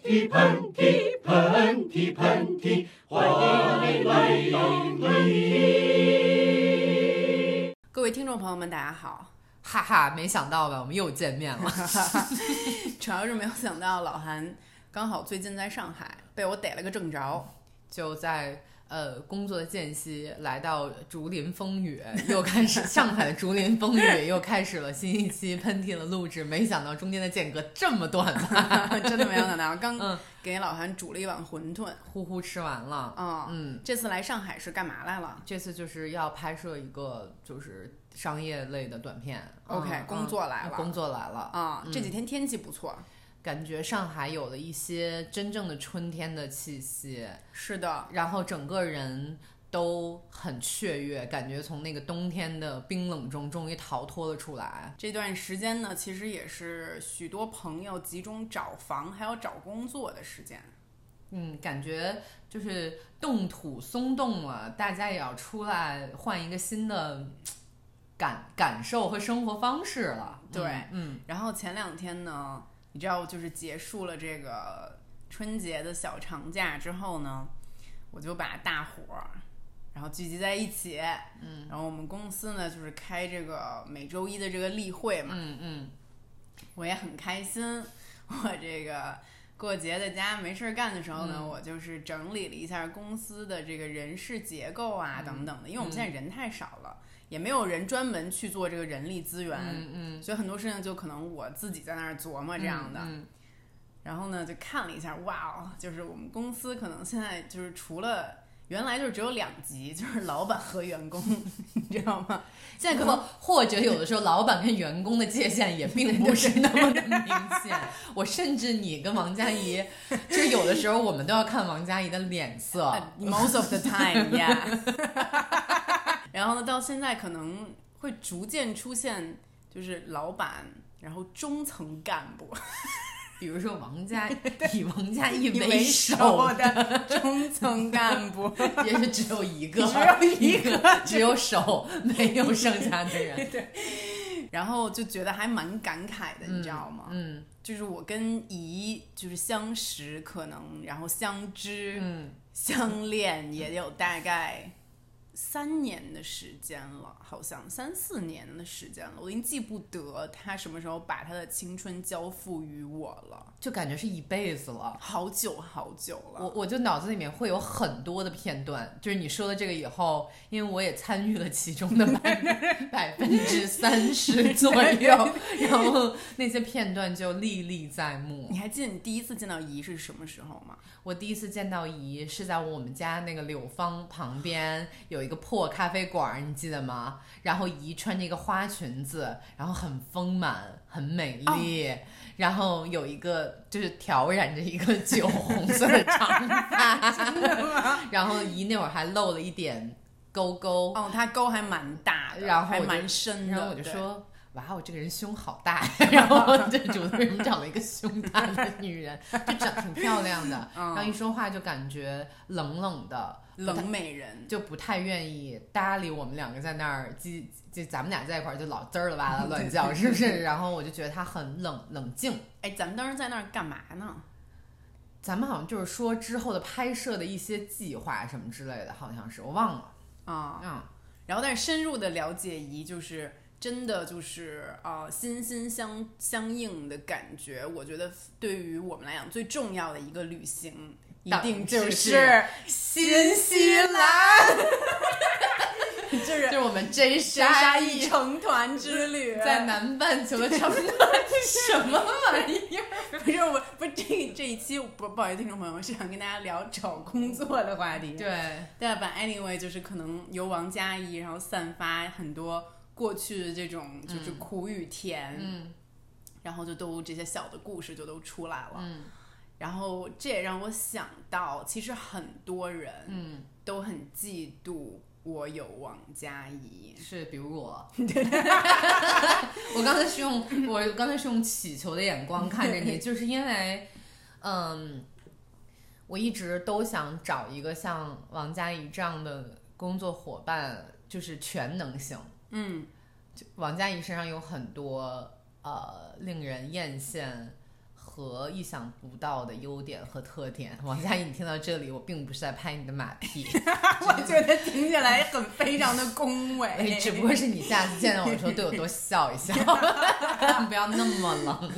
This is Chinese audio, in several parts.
嚏，喷嚏，喷嚏，喷嚏，欢迎来到喷嚏。各位听众朋友们，大家好！哈哈，没想到吧，我们又见面了。主要是没有想到老韩刚好最近在上海被我逮了个正着，就在呃工作的间隙来到竹林风雨，又开始上海的竹林风雨又开始了新一期喷嚏的录制。没想到中间的间隔这么短吧？真的没有想到，刚嗯给老韩煮了一碗馄饨。呼呼吃完了。啊、嗯，这次来上海是干嘛来了这次就是要拍摄一个就是商业类的短片。？OK，、嗯工作来了。工作来了。啊、嗯这几天天气不错。感觉上海有了一些真正的春天的气息。是的，然后整个人都很雀跃，感觉从那个冬天的冰冷中终于逃脱了出来。这段时间呢，其实也是许多朋友集中找房还有找工作的时间。嗯，感觉就是冻土松动了，大家也要出来换一个新的感感受和生活方式了。对嗯，然后前两天呢，你知道，就是结束了这个春节的小长假之后呢，我就把大伙儿然后聚集在一起，嗯，然后我们公司呢就是开这个每周一的这个例会嘛，嗯嗯我也很开心。我这个过节在家没事儿干的时候呢，嗯我就是整理了一下公司的这个人事结构啊、等等的，因为我们现在人太少了，也没有人专门去做这个人力资源，嗯嗯，所以很多事情就可能我自己在那儿琢磨这样的。嗯然后呢，就看了一下，哇哦，就是我们公司可能现在就是除了原来就是只有两级，就是老板和员工，你知道吗？现在可能或或者有的时候，老板跟员工的界限也并不是那么的明显。我甚至你跟王佳怡，就是有的时候我们都要看王佳怡的脸色。most of the time，yeah。然后呢，到现在可能会逐渐出现，就是老板，然后中层干部 比如说王家以 王家义为为首首的中层干部，也是只有一个，只有一个，只有手，没有剩下的人。对然后就觉得还蛮感慨的，你知道吗？嗯就是我跟姨就是相识，可能然后相知、嗯，相恋也有大概三年的时间了，好像三四年的时间了，我已经记不得他什么时候把他的青春交付于我了，就感觉是一辈子了。好久好久了。我我就脑子里面会有很多的片段，就是你说的这个以后，因为我也参与了其中的百 百分之三十左右，然后那些片段就历历在目你。还记得你第一次见到姨是什么时候吗？我第一次见到姨是在我们家那个柳芳旁边有一个破咖啡馆，你记得吗？然后姨穿着一个花裙子，然后很丰满，很美丽。然后有一个就是挑染着一个酒 红色的长发，然后姨那会儿还露了一点沟沟，哦，她沟还蛮大然后还蛮深的。然后我就说。哇，我这个人胸好大呀！然后这主为什么找了一个胸大的女人？就长挺漂亮的，然后一说话就感觉冷冷的，冷美人，就不太愿意搭理我们两个在那儿，就就咱们俩在一块儿就老滋儿了哇啦乱叫，是不是？然后我就觉得他很冷冷静。哎，咱们当时在那儿干嘛呢？咱们好像就是说之后的拍摄的一些计划什么之类的，好像是我忘了。啊、嗯，然后但是深入的了解一，就是真的就是呃心心相相应的感觉。我觉得对于我们来讲最重要的一个旅行，一定就就是新西兰，就是就是我们 J 沙沙一一成团之旅，在南半球的成团什么玩意儿？不是我不是这这一期不不好意思，听众朋友们是想跟大家聊找工作的话题。对，对吧 anyway 就是可能由王佳怡，然后散发很多过去的这种就是苦与甜，嗯然后就都这些小的故事就都出来了。嗯然后这也让我想到，其实很多人嗯，都很嫉妒我有王佳怡。是比如我 我刚才是用我刚才是用乞求的眼光看着你，就是因为，嗯，我一直都想找一个像王佳怡这样的工作伙伴，就是全能型。嗯，王佳怡身上有很多呃令人艳羡和意想不到的优点和特点。王佳怡，你听到这里，我并不是在拍你的马屁，我觉得听起来很非常的恭维，哎只不过是你下次见到我的时候对我多笑一笑，不要那么冷。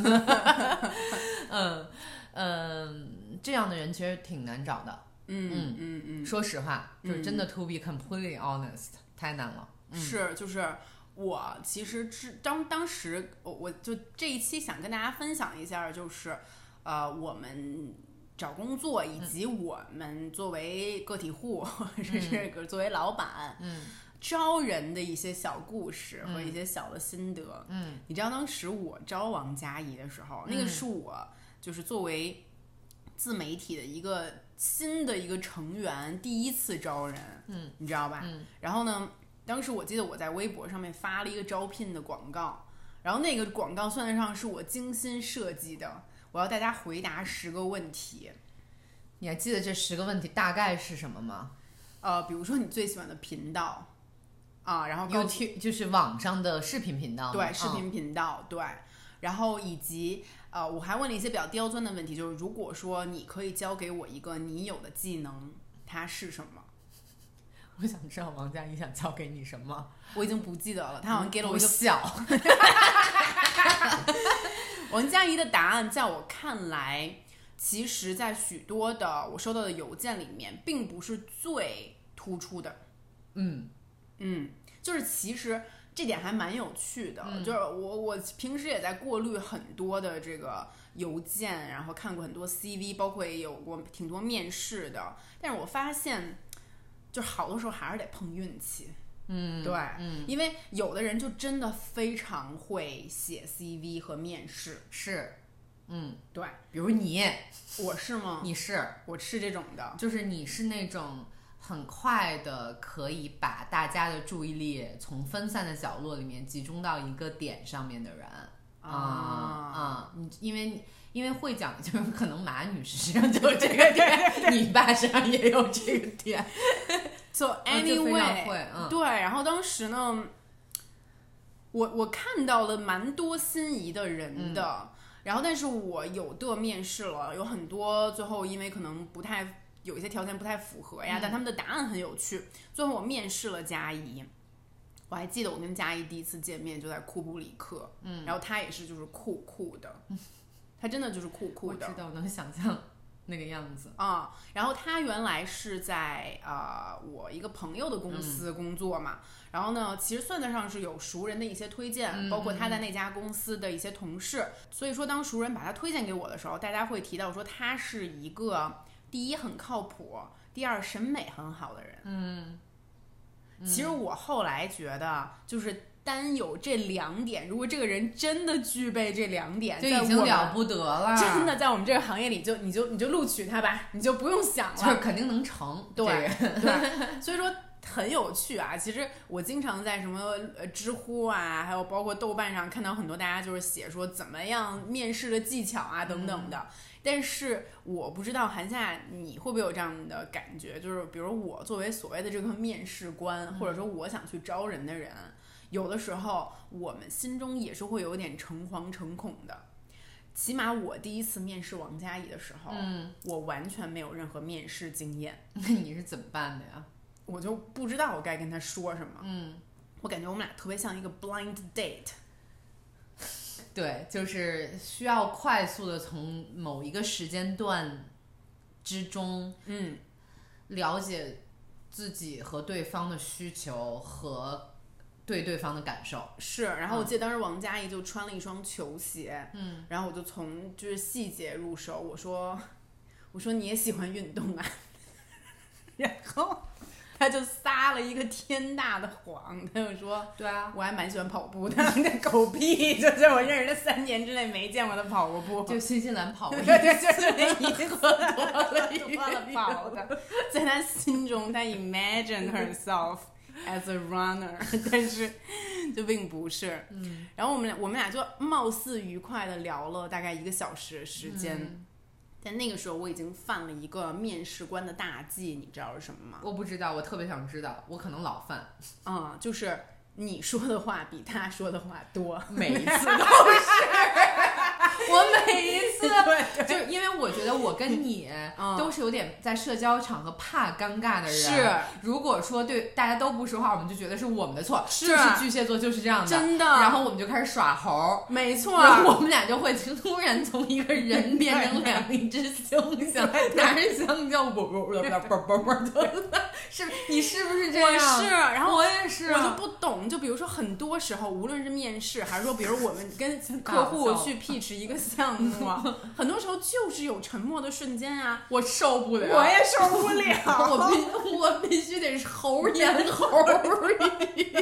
嗯嗯，这样的人其实挺难找的。嗯嗯嗯，说实话，就是真的 to be completely honest，太难了。是就是。我其实之当当时我我就这一期想跟大家分享一下，就是呃我们找工作以及我们作为个体户或者是作为老板，嗯，招人的一些小故事和一些小的心得。嗯，你知道当时我招王佳怡的时候，那个是我就是作为自媒体的一个新的一个成员，第一次招人。嗯，你知道吧？嗯，然后呢？当时我记得我在微博上面发了一个招聘的广告，然后那个广告算得上是我精心设计的。我要大家回答十个问题，你还记得这十个问题大概是什么吗？呃，比如说你最喜欢的频道啊，然后 YouTube 就是网上的视频频道，对，视频频道，对，然后以及呃，我还问了一些比较刁钻的问题，就是如果说你可以教给我一个你有的技能，它是什么？我想知道王佳怡想教给你什么，我已经不记得了。他好像给了我一个笑。王佳怡的答案在我看来，其实，在许多的我收到的邮件里面，并不是最突出的。嗯嗯，就是其实这点还蛮有趣的。嗯就是我我平时也在过滤很多的这个邮件，然后看过很多 CV，包括也有过挺多面试的，但是我发现。就好多时候还是得碰运气，嗯，对，嗯，因为有的人就真的非常会写 CV 和面试，是，嗯，对，比如你，我是吗？你是，我是这种的，就是你是那种很快的可以把大家的注意力从分散的角落里面集中到一个点上面的人，啊啊，你因为。因为会讲，就是可能马女士身上就有这个点，你爸身上也有这个点。So anyway，嗯，对。然后当时呢，我我看到了蛮多心仪的人的，然后但是我有的面试了，有很多最后因为可能不太有一些条件不太符合呀，但他们的答案很有趣。最后我面试了佳怡，我还记得我跟佳怡第一次见面就在库布里克，嗯，然后他也是就是酷酷的。他真的就是酷酷的，我知道，我能想象那个样子啊。然后他原来是在啊我一个朋友的公司工作嘛，然后呢，其实算得上是有熟人的一些推荐，包括他在那家公司的一些同事。所以说，当熟人把他推荐给我的时候，大家会提到说他是一个第一很靠谱，第二审美很好的人。嗯，其实我后来觉得就是。单有这两点，如果这个人真的具备这两点，就已经了不得了。真的，在我们这个行业里，就你就你就录取他吧，你就不用想了，就是肯定能成。对 对，所以说很有趣啊。其实我经常在什么呃知乎啊，还有包括豆瓣上看到很多大家就是写说怎么样面试的技巧啊等等的。但是我不知道韩夏你会不会有这样的感觉，就是比如我作为所谓的这个面试官，或者说我想去招人的人。有的时候，我们心中也是会有点诚惶诚恐的。起码我第一次面试王佳怡的时候，嗯，我完全没有任何面试经验。那你是怎么办的呀？我就不知道我该跟他说什么。嗯，我感觉我们俩特别像一个 blind date。对，就是需要快速的从某一个时间段之中，嗯，了解自己和对方的需求和。对对方的感受。是，然后我记得当时王佳怡就穿了一双球鞋，嗯，然后我就从就是细节入手，我说，我说你也喜欢运动啊，然后他就撒了一个天大的谎，他就说，对啊，我还蛮喜欢跑步的，那狗屁，就在我认识的三年之内没见过他跑过步，就。新西兰跑 过，对对，就是那一次 多了跑的，在他心中，他 imagined herself。As a runner，但是就并不是。嗯，然后我们俩我们俩就貌似愉快的聊了大概一个小时的时间。在那个时候，我已经犯了一个面试官的大忌，你知道是什么吗？我不知道，我特别想知道，我可能老犯。嗯，就是你说的话比他说的话多，每一次都是。我每一次 对就是因为我觉得我跟你嗯都是有点在社交场合怕尴尬的人。是，如果说对大家都不说话，我们就觉得是我们的错。是就是巨蟹座就是这样的。真的然后我们就开始耍猴。没错，然后我们俩就会突然从一个人变成两只猩猩，拿着香蕉，啵啵啵啵啵啵啵的，是你是不是这样我样？是，然后我也是，我就不懂，就比如说很多时候，无论是面试，还是说，比如我们跟 客户去 pitch 一个项目啊，很多时候就是有沉默的瞬间啊，我受不了，我也受不了，我必我必须得是猴言猴语，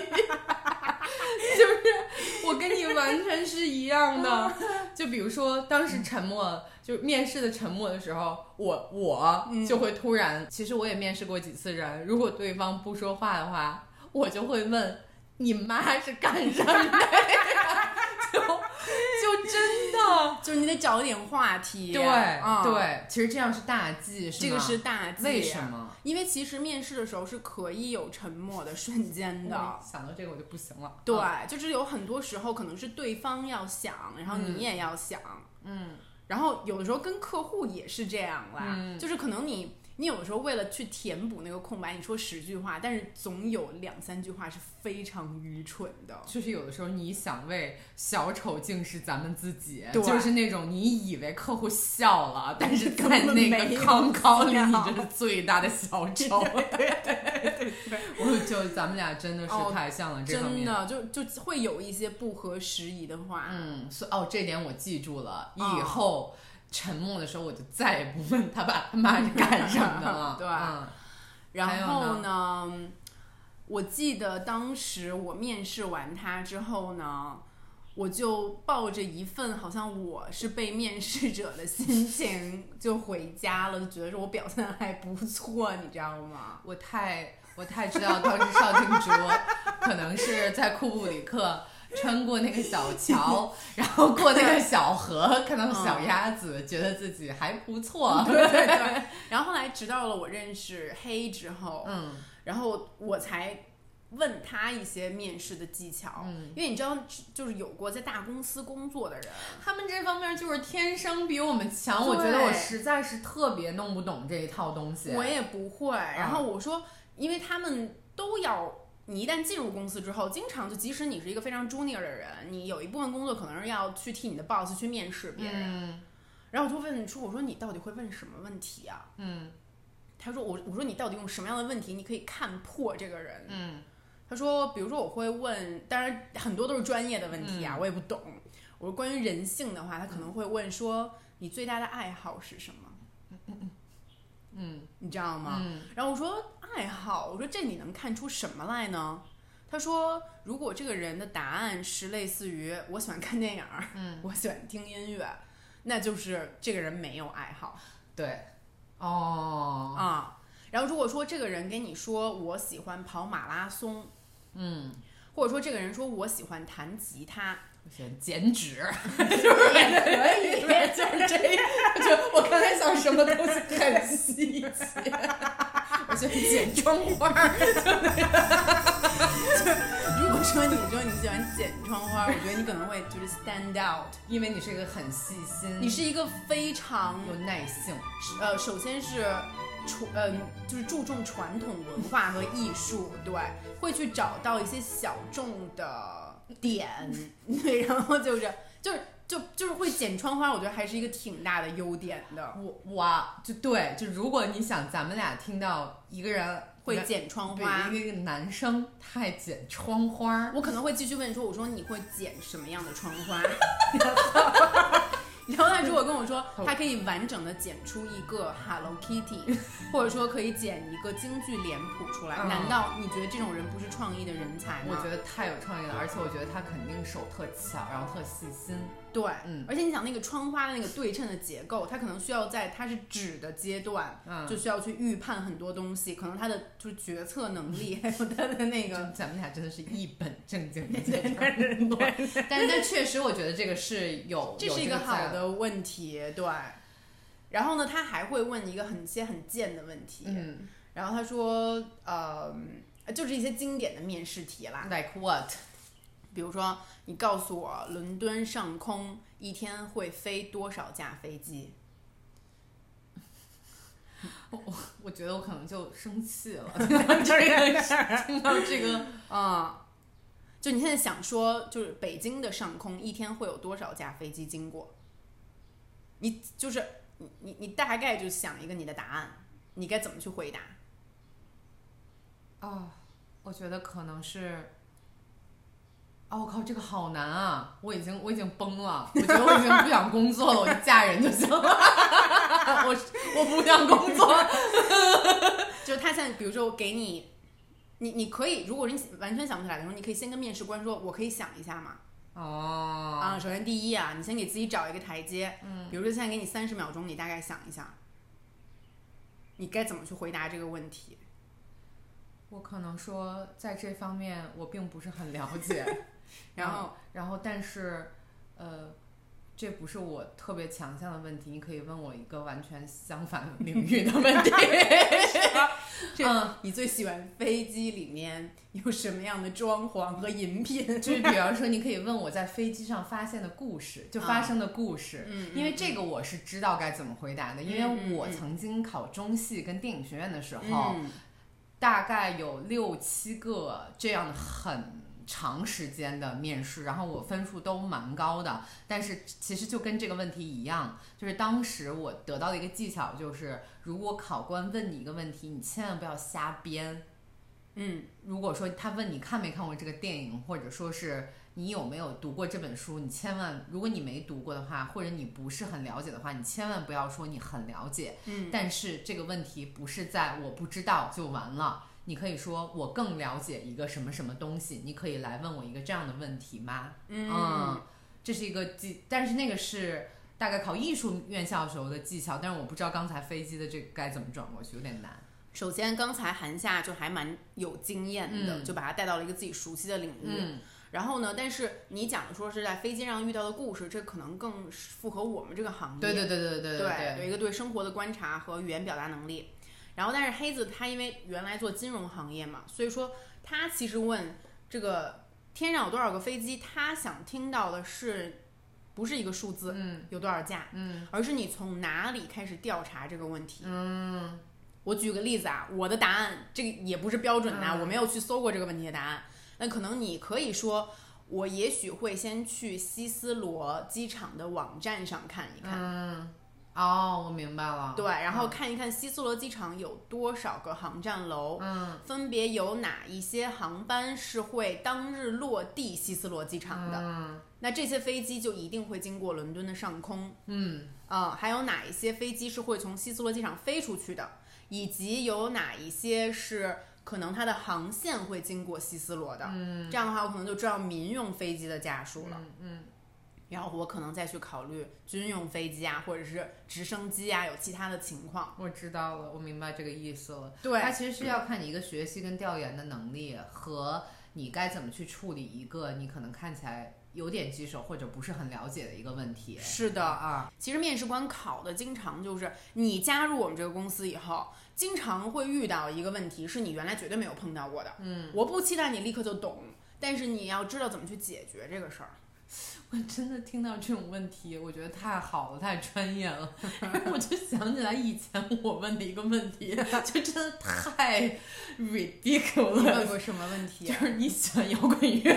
就是我跟你完全是一样的。就比如说当时沉默，就是面试的沉默的时候，我我就会突然，其实我也面试过几次人，如果对方不说话的话，我就会问你妈是干什么的呀？就就真的。就是你得找一点话题，对、啊，对，其实这样是大忌，是吗这个是大忌。为什？么？因为其实面试的时候是可以有沉默的瞬间的。我想到这个我就不行了。对，嗯就是有很多时候可能是对方要想，然后你也要想，嗯，然后有的时候跟客户也是这样啦，嗯就是可能你你有的时候为了去填补那个空白，你说十句话，但是总有两三句话是非常愚蠢的。就是有的时候你想为小丑竟是咱们自己，对就是那种你以为客户笑了，但是 在那个康康里你就是最大的小丑。我就咱们俩真的是哦太像了这方真。的就就会有一些不合时宜的话，嗯，所以哦，这点我记住了，以哦后沉默的时候我就再也不问他爸他妈是干什么的了。对嗯然后呢呢，我记得当时我面试完他之后呢，我就抱着一份好像我是被面试者的心情 就回家了，就觉得说我表现得还不错，你知道吗？我太我太知道当时邵静竹可能是在库布里克穿过那个小桥，然后过那个小河，看到小鸭子，觉得自己还不错。对对 对。然后后来直到了我认识黑之后，嗯然后我才问他一些面试的技巧，嗯，因为你知道，就是有过在大公司工作的人，他们这方面就是天生比我们强，我觉得我实在是特别弄不懂这一套东西。我也不会。然后我说，因为他们都要。你一旦进入公司之后，经常就即使你是一个非常 junior 的人，你有一部分工作可能是要去替你的 boss 去面试别人。嗯然后我就问说：“我说你到底会问什么问题啊嗯？”他说：“我我说你到底用什么样的问题你可以看破这个人？”嗯他说：“比如说我会问，当然很多都是专业的问题嗯啊，我也不懂。我说关于人性的话，他可能会问说你最大的爱好是什么？嗯你知道吗？嗯然后我说爱好，我说这你能看出什么来呢？他说，如果这个人的答案是类似于我喜欢看电影，嗯，我喜欢听音乐，那就是这个人没有爱好对，哦，啊。然后如果说这个人跟你说我喜欢跑马拉松，嗯，或者说这个人说我喜欢弹吉他，我喜欢剪纸。也可以，就是这样，就我刚才想什么东西很细节，剪窗花儿。如果说你说你喜欢剪窗花，我觉得你可能会就是 stand out。因为你是一个很细心，你是一个非常有耐性，呃，首先是传呃，就是注重传统文化和艺术，对，会去找到一些小众的点，对，然后就是就是就就是会剪窗花，我觉得还是一个挺大的优点的。我我，就对，就如果你想咱们俩听到一个人会剪窗对花，一个男生他还剪窗花，我可能会继续问说，我说你会剪什么样的窗花？然后他如果跟我说，他可以完整的剪出一个 Hello Kitty，或者说可以剪一个京剧脸谱出来，嗯难道你觉得这种人不是创意的人才吗？我觉得太有创意了，而且我觉得他肯定手特巧，然后特细心。对，嗯而且你想那个窗花的那个对称的结构，它可能需要在它是纸的阶段，嗯，就需要去预判很多东西，可能它的就是决策能力，还 有它的那个。咱们俩真的是一本正经的在这儿工作，但是但确实我觉得这个是有，这是一个好的问题，对。然后呢，他还会问一个很些很贱的问题，嗯然后他说，呃，就是一些经典的面试题啦，，like what？比如说，你告诉我伦敦上空一天会飞多少架飞机？我我觉得我可能就生气了，听 到这个事儿，听到这个，啊、就你现在想说，就是北京的上空一天会有多少架飞机经过？你就是你你你大概就想一个你的答案，你该怎么去回答？哦，我觉得可能是。哦，我靠，这个好难啊！我已经我已经崩了，我觉得我已经不想工作了，我就嫁人就行了。我我不想工作。就是他现在，比如说我给你，你你可以，如果你完全想不起来的时候，你可以先跟面试官说，我可以想一下嘛。哦，啊，首先第一啊，你先给自己找一个台阶，嗯，比如说现在给你三十秒钟，你大概想一下，你该怎么去回答这个问题？我可能说在这方面我并不是很了解，然后然后但是，呃，这不是我特别强项的问题，你可以问我一个完全相反领域的问题。嗯你最喜欢飞机里面有什么样的装潢和饮品？就是比方说，你可以问我在飞机上发现的故事，就发生的故事，嗯因为这个我是知道该怎么回答的，因为我曾经考中戏跟电影学院的时候，嗯大概有六七个这样的很长时间的面试，然后我分数都蛮高的。但是其实就跟这个问题一样，就是当时我得到的一个技巧就是，如果考官问你一个问题，你千万不要瞎编。嗯如果说他问你看没看过这个电影，或者说是你有没有读过这本书，你千万，如果你没读过的话，或者你不是很了解的话，你千万不要说你很了解。嗯但是这个问题不是在我不知道就完了，你可以说我更了解一个什么什么东西，你可以来问我一个这样的问题吗？嗯这是一个技，但是那个是大概考艺术院校时候的技巧，但是我不知道刚才飞机的这个该怎么转过去，有点难。首先，刚才韩夏就还蛮有经验的，嗯就把他带到了一个自己熟悉的领域。嗯然后呢，但是你讲的说是在飞机上遇到的故事，这可能更符合我们这个行业。对对对对对对，有一个对生活的观察和语言表达能力。然后，但是黑子他因为原来做金融行业嘛，所以说他其实问这个天上有多少个飞机，他想听到的是不是一个数字，嗯有多少架，嗯而是你从哪里开始调查这个问题。嗯我举个例子啊，我的答案这个也不是标准的我没有去搜过这个问题的答案。那可能你可以说，我也许会先去希斯罗机场的网站上看一看。嗯，哦，我明白了。对，然后嗯看一看希斯罗机场有多少个航站楼，嗯分别有哪一些航班是会当日落地希斯罗机场的。嗯那这些飞机就一定会经过伦敦的上空。嗯啊、还有哪一些飞机是会从希斯罗机场飞出去的，以及有哪一些是可能它的航线会经过希斯罗的。嗯这样的话，我可能就知道民用飞机的架数了。嗯嗯然后我可能再去考虑军用飞机啊，或者是直升机啊，有其他的情况。我知道了，我明白这个意思了。对它其实是要看你一个学习跟调研的能力和你该怎么去处理一个你可能看起来有点棘手或者不是很了解的一个问题。是的，啊，其实面试官考的经常就是你加入我们这个公司以后，经常会遇到一个问题，是你原来绝对没有碰到过的。嗯，我不期待你立刻就懂，但是你要知道怎么去解决这个事儿。我 真的听到这种问题，我觉得太好了，太专业了。我就想起来以前我问的一个问题，就真的太 ridiculous 问过什么问题啊？就是你喜欢摇滚乐？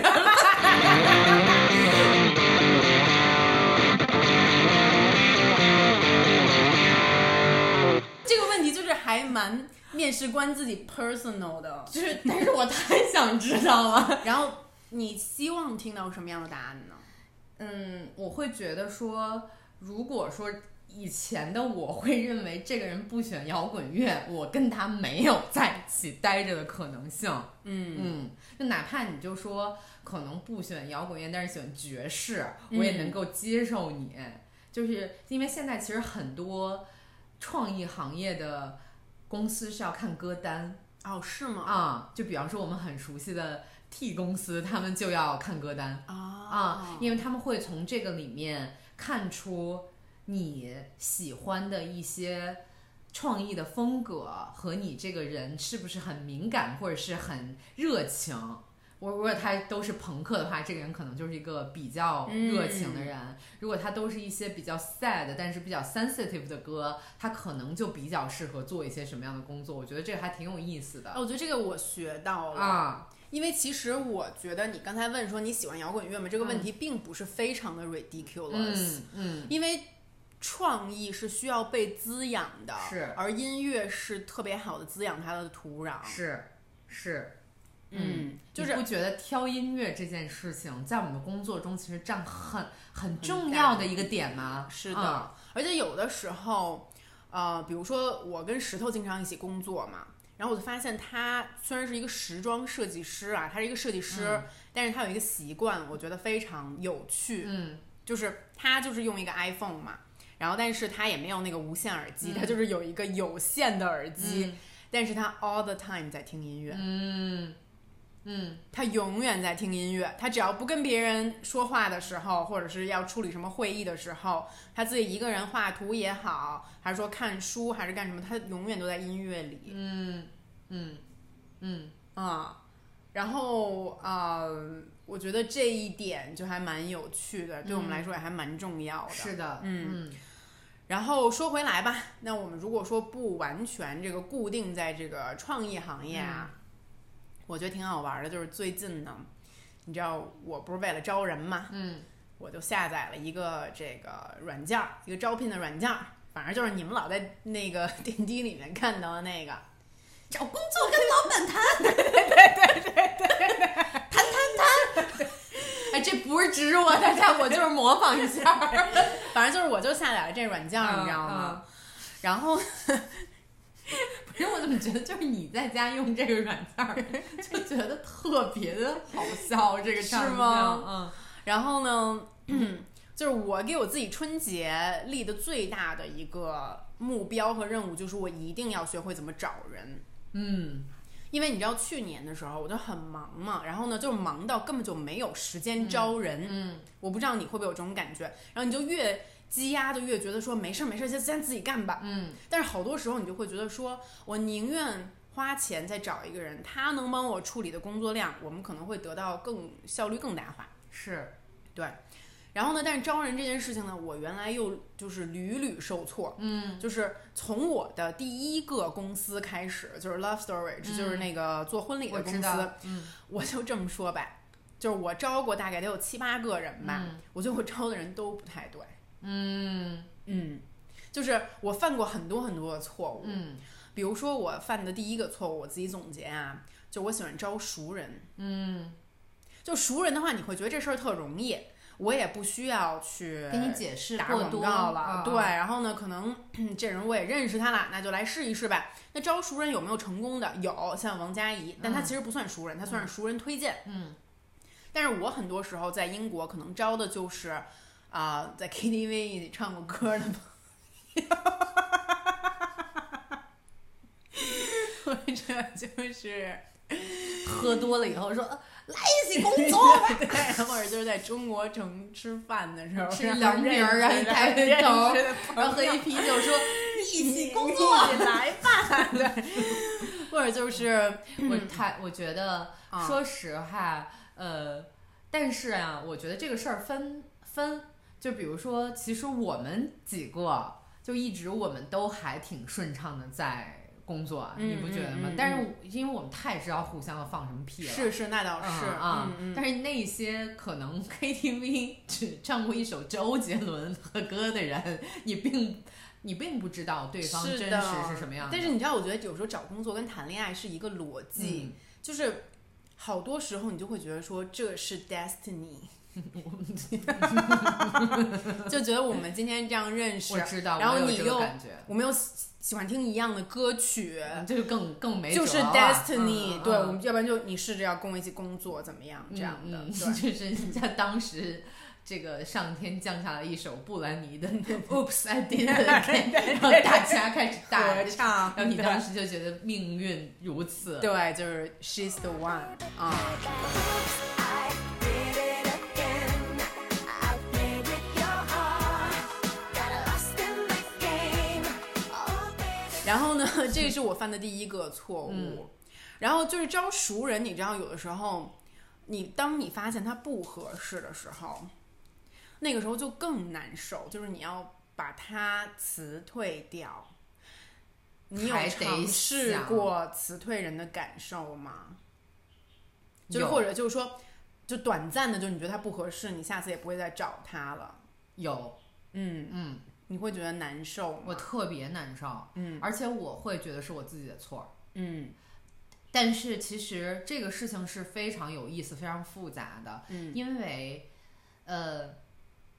这个问题就是还蛮面试官自己 personal 的。就是，但是我太想知道了。然后你希望听到什么样的答案呢？嗯，我会觉得说，如果说以前的我会认为这个人不选摇滚乐，我跟他没有在一起待着的可能性。嗯嗯，就哪怕你就说可能不选摇滚乐，但是喜欢爵士，我也能够接受你。就是因为现在其实很多创意行业的公司是要看歌单哦，是吗？啊、就比方说我们很熟悉的 T 公司，他们就要看歌单。啊啊，因为他们会从这个里面看出你喜欢的一些创意的风格和你这个人是不是很敏感或者是很热情。我如果他都是朋克的话，这个人可能就是一个比较热情的人；如果他都是一些比较 sad 但是比较 sensitive 的歌，他可能就比较适合做一些什么样的工作？我觉得这个还挺有意思的。我觉得这个我学到了啊，因为其实我觉得你刚才问说你喜欢摇滚乐吗？这个问题并不是非常的 ridiculous，嗯嗯，因为创意是需要被滋养的，是，而音乐是特别好的滋养它的土壤，是是。嗯，就是不觉得挑音乐这件事情在我们的工作中其实占很很重要的一个点吗？是的，而且有的时候，呃，比如说我跟石头经常一起工作嘛，然后我就发现他虽然是一个时装设计师啊，他是一个设计师，但是他有一个习惯，我觉得非常有趣，嗯，就是他就是用一个 iPhone 嘛，然后但是他也没有那个无线耳机，他就是有一个有线的耳机，但是他 all the time 在听音乐，嗯。嗯，他永远在听音乐。他只要不跟别人说话的时候，或者是要处理什么会议的时候，他自己一个人画图也好，还是说看书，还是干什么，他永远都在音乐里。嗯嗯嗯啊，然后啊，我觉得这一点就还蛮有趣的，对我们来说也还蛮重要的。是的，嗯。然后说回来吧，那我们如果说不完全这个固定在这个创意行业啊。我觉得挺好玩的，就是最近呢，你知道我不是为了招人嘛，嗯，我就下载了一个这个软件儿，一个招聘的软件儿，反正就是你们老在那个 电梯里面看到的那个，找工作跟老板谈，对对对对对对，谈谈谈，哎，这不是指我，大家我就是模仿一下，反正就是我就下载了这软件儿，你知道吗？然后。不是我怎么觉得就是你在家用这个软件儿，就觉得特别的好笑，这个是吗？嗯，然后呢，就是我给我自己春节立的最大的一个目标和任务，就是我一定要学会怎么找人。嗯，因为你知道去年的时候我就很忙嘛，然后呢就忙到根本就没有时间招人。嗯，我不知道你会不会有这种感觉，然后你就越。积压的越觉得说没事儿没事儿，先先自己干吧。嗯，但是好多时候你就会觉得说，我宁愿花钱再找一个人，他能帮我处理的工作量，我们可能会得到更效率更大化。是，对。然后呢，但是招人这件事情呢，我原来又就是屡屡受挫。嗯，就是从我的第一个公司开始，就是 Love Story，就是那个做婚礼的公司。嗯，我就这么说吧，就是我招过大概得有七八个人吧，我觉得我招的人都不太对。嗯。嗯，就是我犯过很多很多的错误，嗯，比如说我犯的第一个错误，我自己总结啊，就我喜欢招熟人，嗯，就熟人的话，你会觉得这事儿特容易，我也不需要去给你解释打广告了，对，然后呢，可能 这人我也认识他了，那就来试一试呗。那招熟人有没有成功的？有，像王佳怡，但他其实不算熟人，他算是熟人推荐，嗯，但是我很多时候在英国可能招的就是。啊，在 KTV 一起唱过歌的朋友，或者就是喝多了以后说来一起工作，对，或者就是在中国城吃饭的时候吃凉皮儿，然后抬头，然后喝一啤酒说一起工作，来吧，对，或者就是 我太我觉得，说实话，呃，但是啊，我觉得这个事儿分分。就比如说，其实我们几个就一直我们都还挺顺畅的在工作，你不觉得吗？但是因为我们太知道互相要放什么屁了，是是，那倒是啊。但是那些可能 KTV 只唱过一首周杰伦的歌的人，你并你并不知道对方真实是什么样。但是你知道，我觉得有时候找工作跟谈恋爱是一个逻辑，就是好多时候你就会觉得说这是 destiny。就觉得我们今天这样认识，我知道，然后你又我们又喜欢听一样的歌曲，这就更更没就是 destiny，对，我们要不然就你试着要跟我一起工作怎么样这样的，就是人家当时这个上天降下了一首布兰妮的 Oops I Did It，然后大家开始大唱，然后你当时就觉得命运如此，对，就是 She's the one 啊。然后呢，这是我犯的第一个错误。然后就是招熟人，你知道，有的时候，你当你发现他不合适的时候，那个时候就更难受，就是你要把他辞退掉。你有尝试过辞退人的感受吗？就是或者就是说，就短暂的，就你觉得他不合适，你下次也不会再找他了。有，嗯，嗯，你会觉得难受？我特别难受，嗯而且我会觉得是我自己的错儿。嗯但是其实这个事情是非常有意思、非常复杂的，嗯因为呃，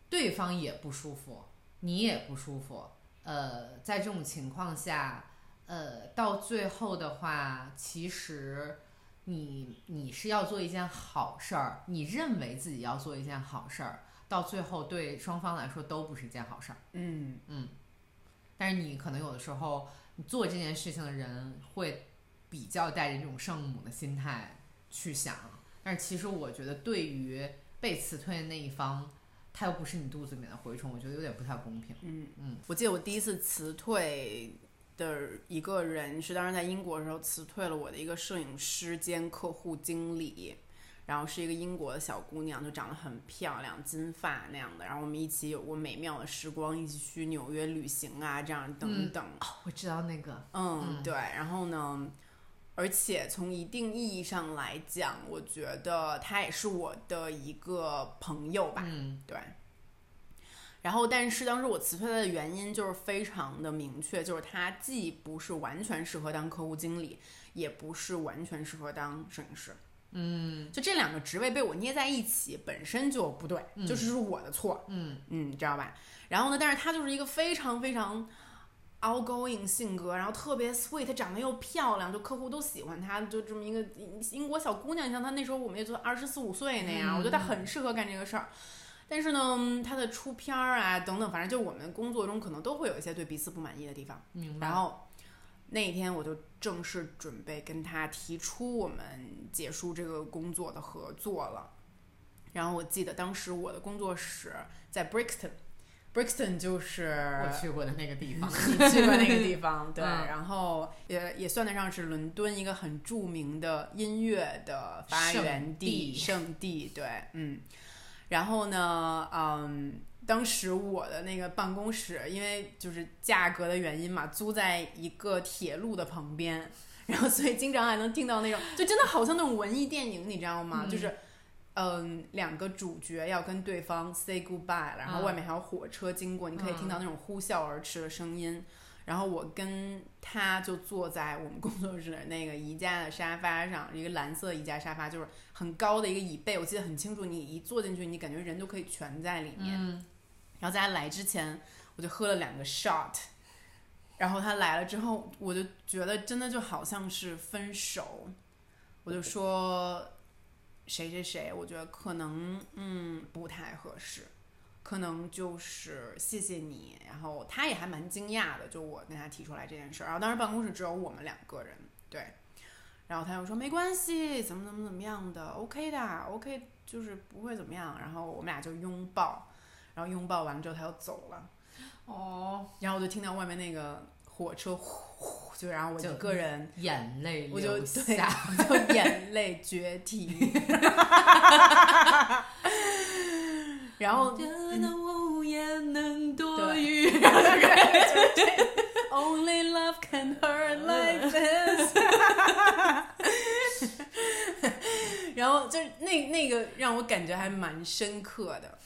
对方也不舒服，你也不舒服，呃，在这种情况下，呃，到最后的话，其实你你是要做一件好事儿，你认为自己要做一件好事儿，到最后对双方来说都不是一件好事儿。嗯嗯但是你可能有的时候，你做这件事情的人会比较带着这种圣母的心态去想，但是其实我觉得对于被辞退的那一方，他又不是你肚子里面的蛔虫，我觉得有点不太公平。嗯嗯，我记得我第一次辞退的一个人是当时在英国的时候辞退了我的一个摄影师兼客户经理。然后是一个英国的小姑娘，就长得很漂亮，金发那样的。然后我们一起有过美妙的时光，一起去纽约旅行啊，这样等等。哦，我知道那个，嗯，对。然后呢，而且从一定意义上来讲，我觉得他也是我的一个朋友吧。嗯对。然后，但是当时我辞退他的原因就是非常的明确，就是他既不是完全适合当客户经理，也不是完全适合当摄影师。嗯就这两个职位被我捏在一起，本身就不对，就是是我的错。嗯嗯，知道吧？然后呢，但是她就是一个非常非常 outgoing 性格，然后特别 sweet，她长得又漂亮，就客户都喜欢她，就这么一个英英国小姑娘。像她那时候，我们也就二十四五岁那样，我觉得她很适合干这个事儿。但是呢，她的出片儿啊等等，反正就我们工作中可能都会有一些对彼此不满意的地方。明白。然后那一天我就正式准备跟他提出我们结束这个工作的合作了。然后我记得当时我的工作室在 Brixton，Brixton 就是我去过的那个地方，你去过那个地方，对，嗯然后也也算得上是伦敦一个很著名的音乐的发源地、圣地，对，嗯。然后呢，嗯，当时我的那个办公室，因为就是价格的原因嘛，租在一个铁路的旁边，然后所以经常还能听到那种，就真的好像那种文艺电影，你知道吗？嗯就是。嗯，两个主角要跟对方 say goodbye 了，然后嗯外面还有火车经过，你可以听到那种呼啸而驰的声音。然后我跟他就坐在我们工作室的那个宜家的沙发上，一个蓝色宜家沙发，就是很高的一个椅背，我记得很清楚。你一坐进去，你感觉人都可以全在里面。嗯然后在他来之前，我就喝了两个 shot。然后他来了之后，我就觉得真的就好像是分手，我就说谁谁谁，我觉得可能嗯不太合适，可能就是谢谢你。然后他也还蛮惊讶的，就我跟他提出来这件事儿。然后当时办公室只有我们两个人，对。然后他又说没关系，怎么怎么怎么样的，OK 的，OK 就是不会怎么样。然后我们俩就拥抱，然后拥抱完了之后他又走了。哦，然后我就听到外面那个火车呼呼，就然后我就一个人，眼泪我就流对，下。我就眼泪决堤。然后。Only love can hurt like this。然后就是那那个让我感觉还蛮深刻的，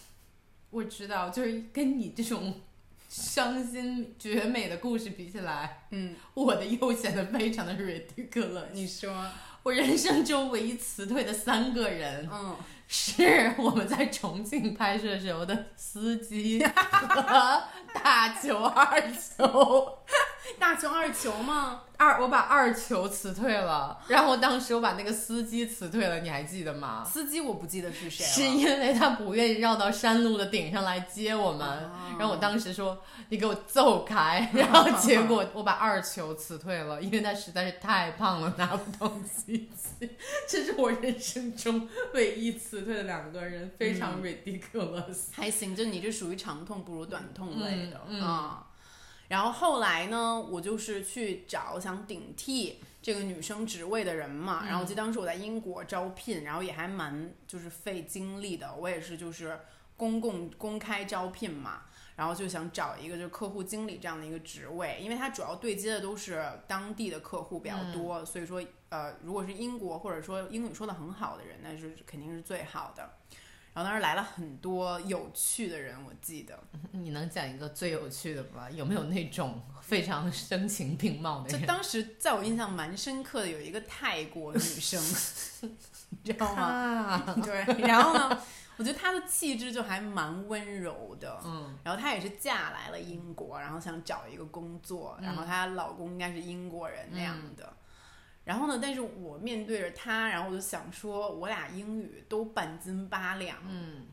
我知道，就是跟你这种伤心绝美的故事比起来，嗯，我的又显得非常的 ridiculous。你说，我人生中唯一辞退的三个人，嗯，是我们在重庆拍摄时候的司机 和大球二球。大球二球吗？二，我把二球辞退了，然后当时我把那个司机辞退了，你还记得吗？司机我不记得是谁，是因为他不愿意绕到山路的顶上来接我们，哦然后我当时说你给我走开，然后结果我把二球辞退了，因为他实在是太胖了，拿不动机器。这是我人生中唯一辞退的两个人，非常 ridiculous。还行，就你这属于长痛不如短痛类的嗯嗯啊。然后后来呢，我就是去找想顶替这个女生职位的人嘛。然后我记得当时我在英国招聘，然后也还蛮就是费精力的。我也是就是公共公开招聘嘛，然后就想找一个就是客户经理这样的一个职位，因为它主要对接的都是当地的客户比较多，所以说呃，如果是英国或者说英语说的很好的人，那是肯定是最好的。然后当时来了很多有趣的人，我记得。你能讲一个最有趣的吗？有没有那种非常声情并茂的人？就当时在我印象蛮深刻的，有一个泰国女生，你知道吗？啊，对，然后呢，我觉得她的气质就还蛮温柔的。嗯，然后她也是嫁来了英国，然后想找一个工作，然后她老公应该是英国人那样的。然后呢，但是我面对着他，然后我就想说，我俩英语都半斤八两，嗯，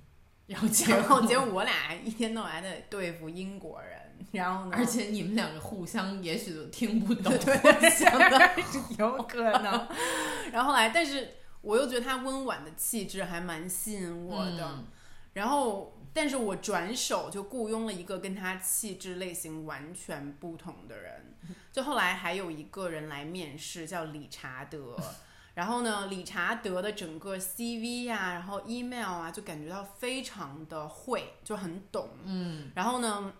然后结果结果我俩一天到晚还得对付英国人，然后呢，而且你们两个互相也许都听不懂，对有可能。然后后来，但是我又觉得他温婉的气质还蛮吸引我的。嗯然后，但是我转手就雇佣了一个跟他气质类型完全不同的人。就后来还有一个人来面试，叫理查德。然后呢，理查德的整个 CV 呀、然后 email 啊，就感觉到非常的会，就很懂。嗯然后呢，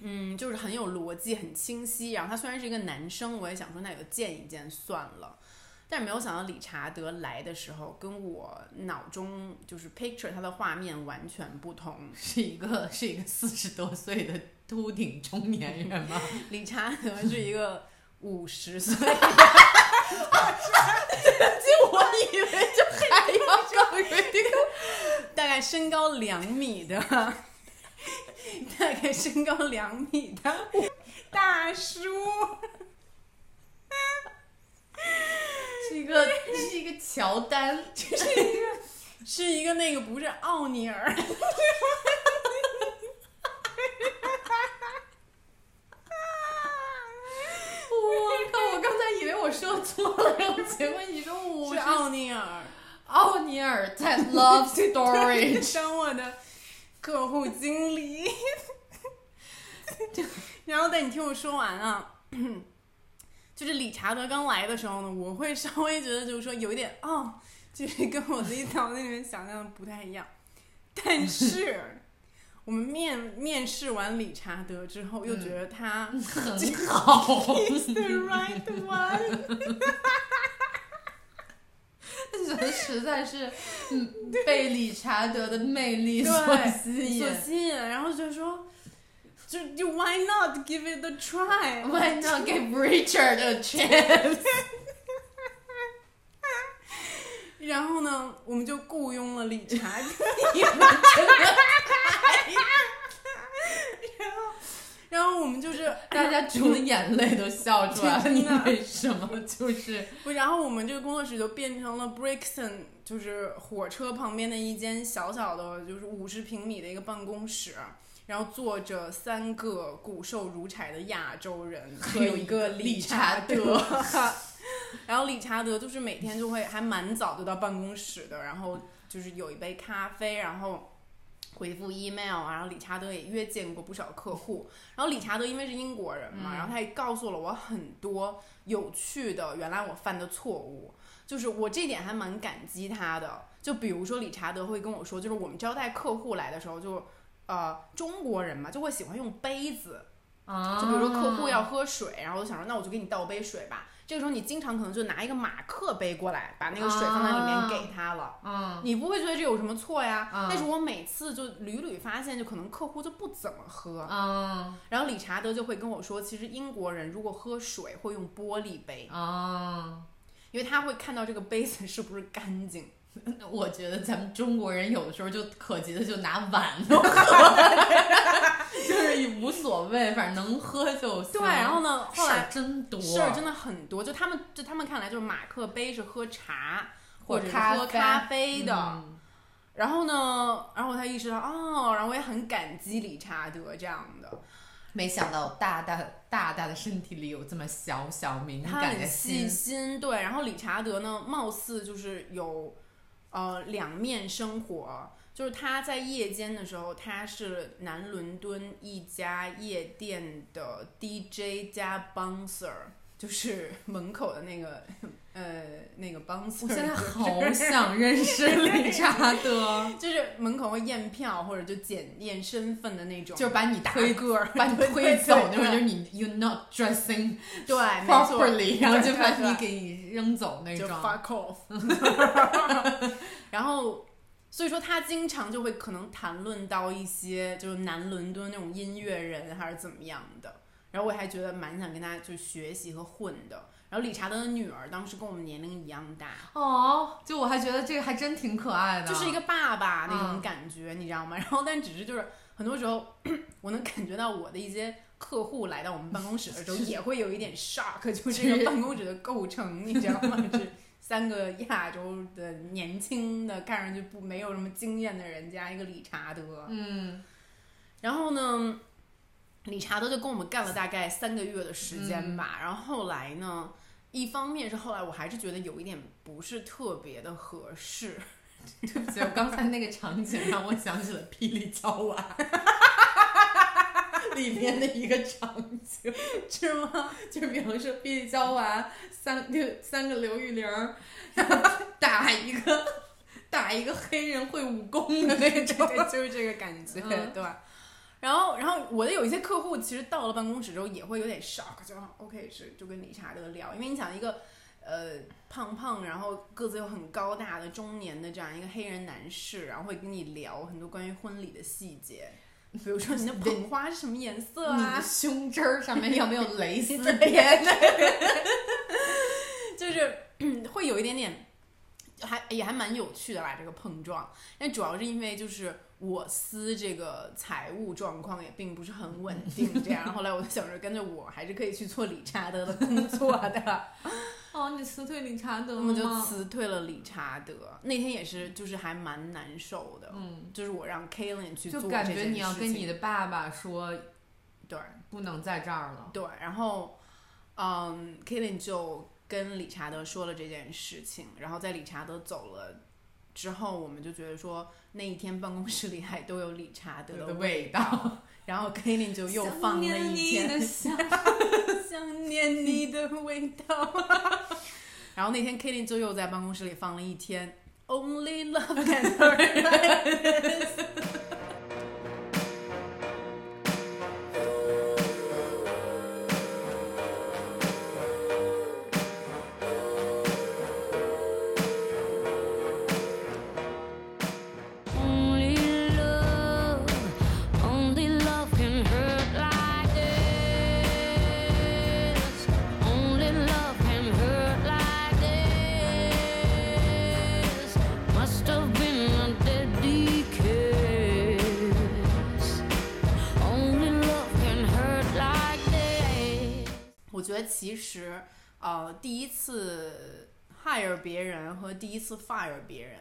嗯，就是很有逻辑，很清晰。然后他虽然是一个男生，我也想说那就见一见算了。但是没有想到理查德来的时候，跟我脑中就是 picture 他的画面完全不同。是一个是一个四十多岁的秃顶中年人吗？理查德是一个五十岁，我以为就还要告诉这个，大概身高两米的，大概身高两米的大叔。是一个是一个乔丹，是一个是一个那个不是奥尼尔，我靠！我刚才以为我说错了，然后结果你说我是奥尼尔。奥尼尔在 Love Story，当我的客户经理。然后，等你听我说完啊，就是理查德刚来的时候呢，我会 稍微觉得就是说有一点哦，就是跟我自己脑子里面想象的不太一样。但是我们面面试完理查德之后，又觉得他很好。is the right one。人实在是嗯被理查德的魅力所，吸引所。吸引，然后就说，就就 Why not give it a try？Why not give Richard a chance？然后呢，我们就雇佣了理查 德，然后，然后我们就是大家除了眼泪都笑出来了，你为什么？就是不，然后我们这个工作室就变成了 Brixton，就是火车旁边的一间小小的，就是五十平米的一个办公室。然后坐着三个骨瘦如柴的亚洲人 和一个理查德，然后理查德就是每天就会还蛮早就到办公室的，然后就是有一杯咖啡，然后回复 email 啊，然后理查德也约见过不少客户，然后理查德因为是英国人嘛，然后他也告诉了我很多有趣的原来我犯的错误，就是我这点还蛮感激他的。就比如说理查德会跟我说，就是我们招待客户来的时候就，呃中国人嘛就会喜欢用杯子，啊就比如说客户要喝水，然后我就想说那我就给你倒杯水吧。这个时候你经常可能就拿一个马克杯过来，把那个水放在里面给他了。嗯你不会觉得这有什么错呀？嗯但是我每次就屡屡发现，就可能客户就不怎么喝。嗯然后理查德就会跟我说，其实英国人如果喝水会用玻璃杯，啊。因为他会看到这个杯子是不是干净。我觉得咱们中国人有的时候就可急的就拿碗都喝，就是也无所谓，反正能喝就行。对，然后呢，后事儿来真多，事儿真的很多，就他们就他们看来就是马克杯是喝茶或者咖喝咖啡的。嗯然后呢，然后我才意识到哦，然后我也很感激理查德这样的，没想到大大大大的身体里有这么小小敏感的很细。心，对。然后理查德呢，貌似就是有呃两面生活，就是他在夜间的时候，他是南伦敦一家夜店的 DJ 加 bouncer，就是门口的那个呃那个 bouncer。我现在好想认识理查德，就是门口会验票或者就检验身份的那种，就是把你推个儿，把你推走 那种，就是你 you not dressing 对，properly，然后就把你给你扔走那就种。fuck off。然后，所以说他经常就会可能谈论到一些就是南伦敦那种音乐人还是怎么样的。然后我还觉得蛮想跟他就学习和混的。然后理查德的女儿当时跟我们年龄一样大，哦，就我还觉得这个还真挺可爱的，就是一个。爸爸那种嗯。感觉，你知道吗？然后但只是就是很多时候，我能感觉到我的一些客户来到我们办公室的时候，也会有一点 shock，就是这个办公室的构成，你知道吗？是三个亚洲的年轻的，看上去不没有什么经验的人加一个理查德，嗯，然后呢，理查德就跟我们干了大概三个月的时间吧。然后后来呢，一方面是后来我还是觉得有一点不是特别的合适，对不起，我刚才那个场景让我想起了《霹雳娇娃 》里面的一个场景，是吗？就比方说《霹雳娇娃》三六三个刘玉玲打一个 打一个黑人会武功的那种。对，就是这个感觉，嗯对吧？然后，然后我的有一些客户其实到了办公室之后也会有点 shock，就 OK 是就跟理查德聊，因为你想一个呃胖胖，然后个子又很高大的中年的这样一个黑人男士，然后会跟你聊很多关于婚礼的细节，比如说你的捧花是什么颜色啊胸针儿上面有没有蕾丝 对边？就是嗯 会有一点点，还也还蛮有趣的吧，这个碰撞。但主要是因为就是我司这个财务状况也并不是很稳定，这样。后来我就想着，跟着我还是可以去做理查德的工作的，哦，你辞退理查德了我们就？辞退了理查德。那天也是，就是还蛮难受的。嗯，就是我让 Kalen 去做就感这件觉你要跟你的爸爸说对不能在这儿了。对，然后嗯，Kalen 就跟理查德说了这件事情，然后在理查德走了之后，我们就觉得说那一天办公室里还都有理查德的味味道，然后 k a l i n 就又放了一想念你的天 想念你的味道，然后那天 k a l i n 就又在办公室里放了一天 Only Love Can Hurt。其实，呃，第一次 hire 别人和第一次 fire 别人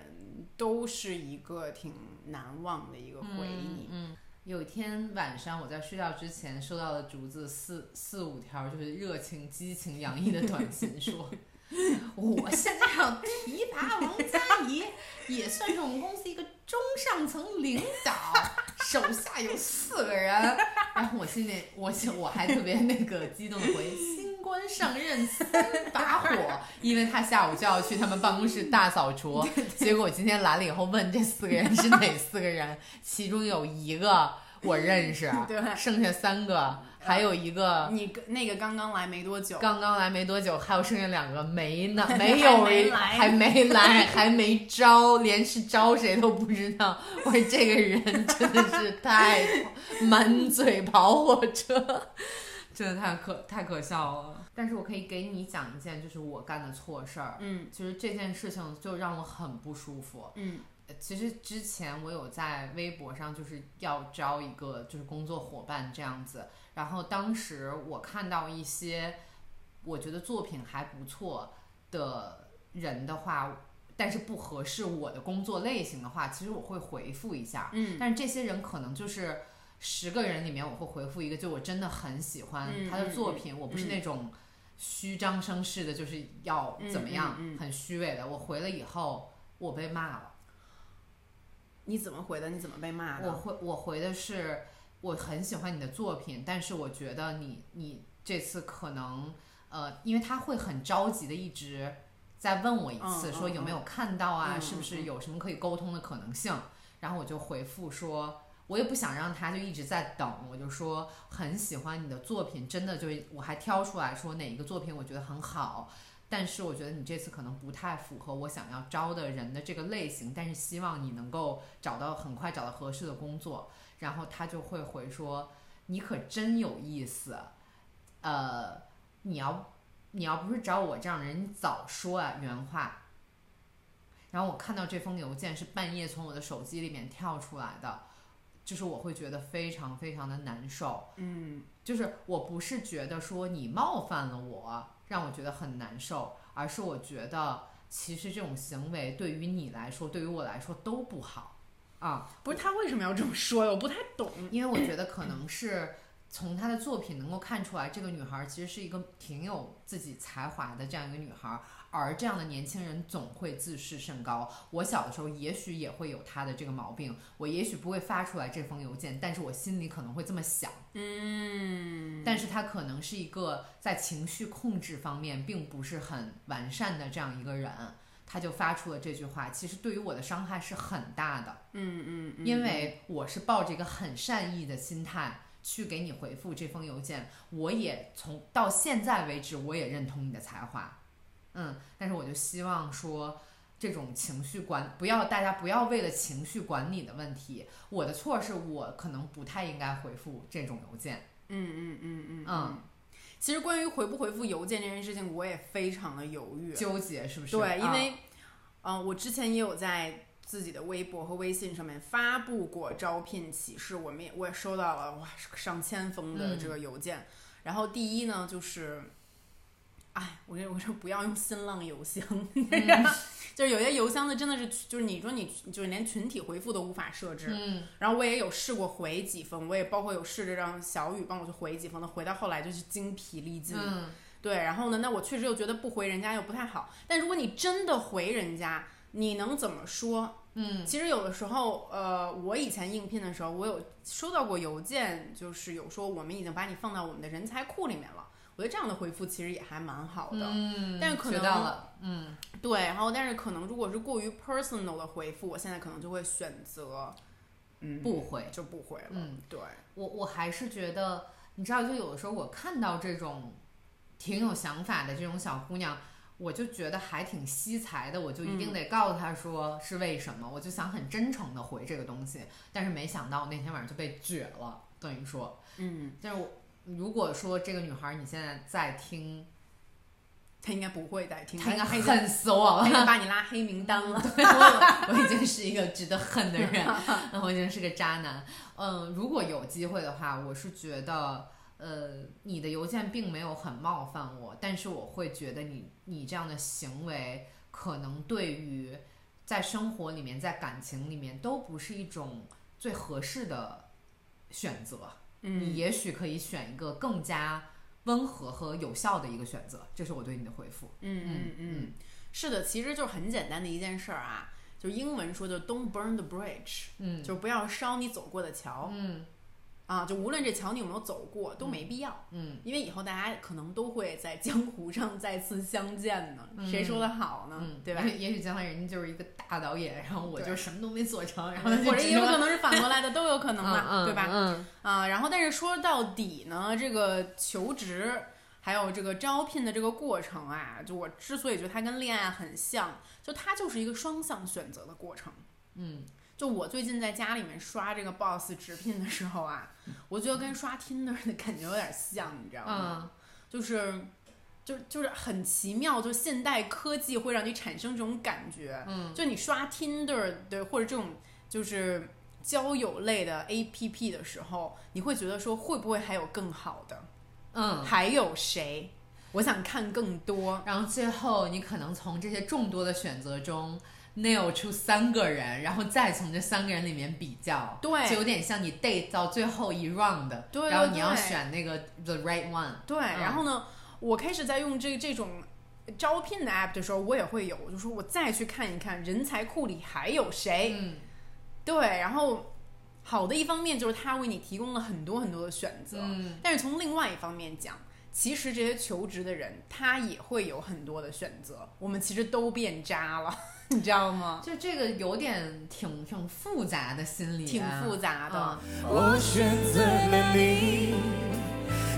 都是一个挺难忘的一个回忆。嗯，有一天晚上我在睡觉之前收到了竹子四四五条就是热情、激情洋溢的短信，说 我现在要提拔王佳怡，也算是我们公司一个中上层领导，手下有四个人。然后我心里，我心我还特别那个激动的回新官上任三把火，因为他下午就要去他们办公室大扫除。结果我今天来了以后问这四个人是哪四个人，其中有一个我认识，对。剩下三个还有一个你那个刚刚来没多久，刚刚来没多久，还有剩下两个没呢，没有还没来。还没来，还没招，连是招谁都不知道。我说这个人真的是太满嘴跑火车，真的太可太可笑了。但是我可以给你讲一件，就是我干的错事儿。嗯其实这件事情就让我很不舒服。嗯呃其实之前我有在微博上就是要招一个就是工作伙伴这样子，然后当时我看到一些我觉得作品还不错的人的话，但是不合适我的工作类型的话，其实我会回复一下。嗯但是这些人可能就是十个人里面我会回复一个，就我真的很喜欢嗯他的作嗯品，我不是那种虚张声势的，就是要怎么样，很虚伪的。我回了以后，我被骂了。你怎么回的？你怎么被骂的？我回我回的是我很喜欢你的作品，但是我觉得你你这次可能呃，因为他会很着急的一直在问我一次，嗯说有没有看到啊，嗯是不是嗯有什么可以沟通的可能性？然后我就回复说。我也不想让他就一直在等，我就说很喜欢你的作品，真的就我还挑出来说哪一个作品我觉得很好，但是我觉得你这次可能不太符合我想要招的人的这个类型，但是希望你能够找到很快找到合适的工作。然后他就会回说：“你可真有意思，呃，你要你要不是找我这样的人，你早说啊。”原话。然后我看到这封邮件是半夜从我的手机里面跳出来的，就是我会觉得非常非常的难受。嗯就是我不是觉得说你冒犯了我，让我觉得很难受，而是我觉得其实这种行为对于你来说，对于我来说都不好啊。不是他为什么要这么说呀？我不太懂。因为我觉得可能是从她的作品能够看出来，这个女孩其实是一个挺有自己才华的这样一个女孩。而这样的年轻人总会自视甚高。我小的时候也许也会有他的这个毛病，我也许不会发出来这封邮件，但是我心里可能会这么想。嗯，但是他可能是一个在情绪控制方面并不是很完善的这样一个人，他就发出了这句话，其实对于我的伤害是很大的，嗯嗯嗯，因为我是抱着一个很善意的心态去给你回复这封邮件，我也从到现在为止我也认同你的才华，嗯，但是我就希望说。这种情绪管不要大家不要为了情绪管理的问题，我的错是我可能不太应该回复这种邮件，嗯嗯嗯嗯嗯。其实关于回不回复邮件这件事情，我也非常的犹豫。纠结是不是？对，因啊为，嗯、我之前也有在自己的微博和微信上面发布过招聘启事，我们也我也收到了哇上千封的这个邮件。然后第一呢，就是，哎，我这我说不要用新浪邮箱，就是有些邮箱呢真的是就是你说你就是连群体回复都无法设置。嗯，然后我也有试过回几封，我也包括有试着让小雨帮我去回几封的，回到后来就是精疲力尽。嗯，对，然后呢，那我确实又觉得不回人家又不太好。但如果你真的回人家，你能怎么说？嗯，其实有的时候，呃，我以前应聘的时候，我有收到过邮件，就是有说我们已经把你放到我们的人才库里面了。我觉得这样的回复其实也还蛮好的。嗯，但是可能了，嗯，对，然后但是可能如果是过于 personal 的回复，我现在可能就会选择，嗯，不回。就不回了。嗯，对，我我还是觉得，你知道，就有的时候我看到这种挺有想法的这种小姑娘，我就觉得还挺惜才的，我就一定得告诉她说是为什么，我就想很真诚的回这个东西，但是没想到那天晚上就被撅了，等于说，嗯，但是我如果说这个女孩你现在在听，她应该不会再听，她应该他已经恨死我已。经把你拉黑名单了。对我 我已经是一个值得恨的人，我已经是个渣男。嗯，如果有机会的话，我是觉得，呃，你的邮件并没有很冒犯我，但是我会觉得你你这样的行为，可能对于在生活里面、在感情里面都不是一种最合适的选择。你嗯，也许可以选一个更加温和和有效的一个选择，这是我对你的回复。嗯嗯嗯，是的，其实就是很简单的一件事儿啊，就英文说的 "Don't burn the bridge"，嗯。就不要烧你走过的桥。嗯啊，就无论这桥你有没有走过，都没必要，嗯因为以后大家可能都会在江湖上再次相见呢，嗯谁说的好呢？嗯，对吧？也也许将来人家就是一个大导演，然后我就什么都没做成，然后或者也有可能能是反过来的，都有可能嘛，嗯对吧？嗯啊，然后但是说到底呢，这个求职还有这个招聘的这个过程啊，就我之所以觉得它跟恋爱很像，就它就是一个双向选择的过程。嗯就我最近在家里面刷这个 Boss 直聘的时候啊，我觉得跟刷 Tinder 的感觉有点像，你知道吗？嗯就是。就就是很奇妙，就现代科技会让你产生这种感觉。嗯就你刷 Tinder 的或者这种就是交友类的 APP 的时候，你会觉得说会不会还有更好的？嗯，还有谁？我想看更多。然后最后你可能从这些众多的选择中 nail 出三个人，然后再从这三个人里面比较，对。就有点像你 date 到最后一 round，对对然后你要选那个 the right one，对，然后呢，我开始在用这这种招聘的 app 的时候，我也会有，我就说我再去看一看人才库里还有谁。嗯。对，然后好的一方面就是它为你提供了很多很多的选择，嗯。但是从另外一方面讲，其实这些求职的人他也会有很多的选择，我们其实都变渣了，你知道吗？就这个有点挺挺复杂的心理、啊，挺复杂的。嗯我选择了你，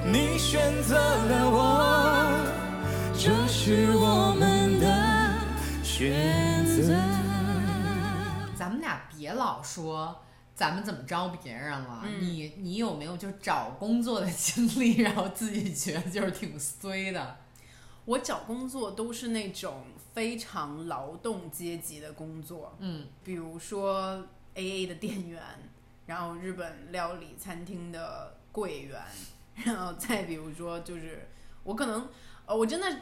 你选择了我，这是我们的选择。咱们俩别老说咱们怎么招别人了，嗯你你有没有就找工作的经历，然后自己觉得就是挺衰的？我找工作都是那种非常劳动阶级的工作，嗯比如说 A A 的店员，然后日本料理餐厅的柜员，然后再比如说就是我可能呃我真的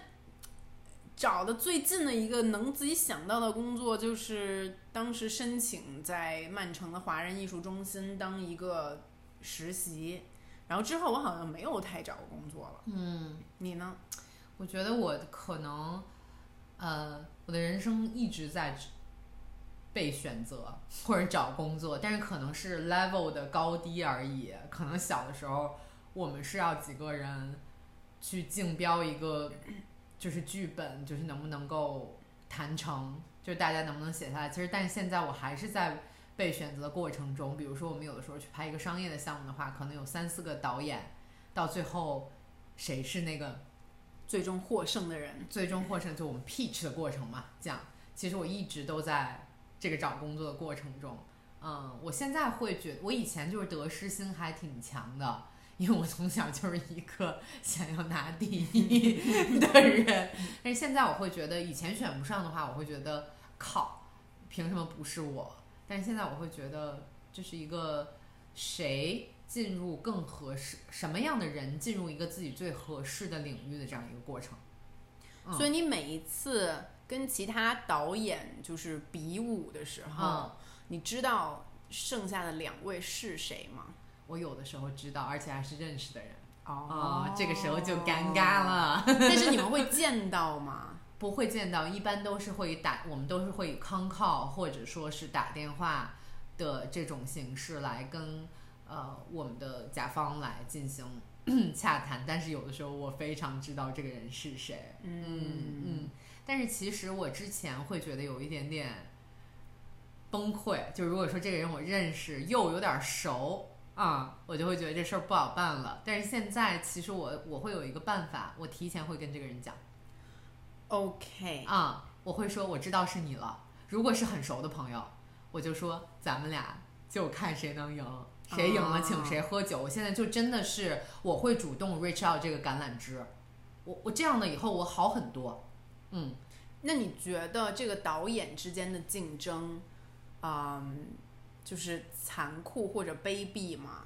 找的最近的一个能自己想到的工作，就是当时申请在曼城的华人艺术中心当一个实习，然后之后我好像没有太找过工作了。嗯，你呢？我觉得我可能，呃，我的人生一直在被选择或者找工作，但是可能是 level 的高低而已。可能小的时候我们是要几个人去竞标一个，就是剧本，就是能不能够谈成，就是大家能不能写下来。其实，但现在我还是在被选择的过程中。比如说，我们有的时候去拍一个商业的项目的话，可能有三四个导演，到最后谁是那个。最终获胜的人，最终获胜就我们 pitch 的过程嘛，这样。其实我一直都在这个找工作的过程中，嗯，我现在会觉得，我以前就是得失心还挺强的，因为我从小就是一个想要拿第一的人，但是现在我会觉得，以前选不上的话，我会觉得靠，凭什么不是我？但是现在我会觉得，这是一个谁进入更合适，什么样的人进入一个自己最合适的领域的这样一个过程。嗯所以你每一次跟其他导演就是比武的时候，嗯你知道剩下的两位是谁吗？我有的时候知道，而且还是认识的人哦啊、这个时候就尴尬。了。但是你们会见到吗？不会见到，一般都是会打，我们都是会以 con call 或者说是打电话的这种形式来跟呃我们的甲方来进行 洽谈。但是有的时候我非常知道这个人是谁，嗯嗯。但是其实我之前会觉得有一点点崩溃，就如果说这个人我认识又有点熟啊、我就会觉得这事儿不好办了。但是现在其实我我会有一个办法，我提前会跟这个人讲。OK，啊、我会说我知道是你了。如果是很熟的朋友，我就说咱们俩就看谁能赢，谁赢了请谁喝酒。我现在就真的是我会主动 reach out 这个橄榄枝，我我这样的以后我好很多。嗯，那你觉得这个导演之间的竞争，嗯，就是残酷或者卑鄙吗？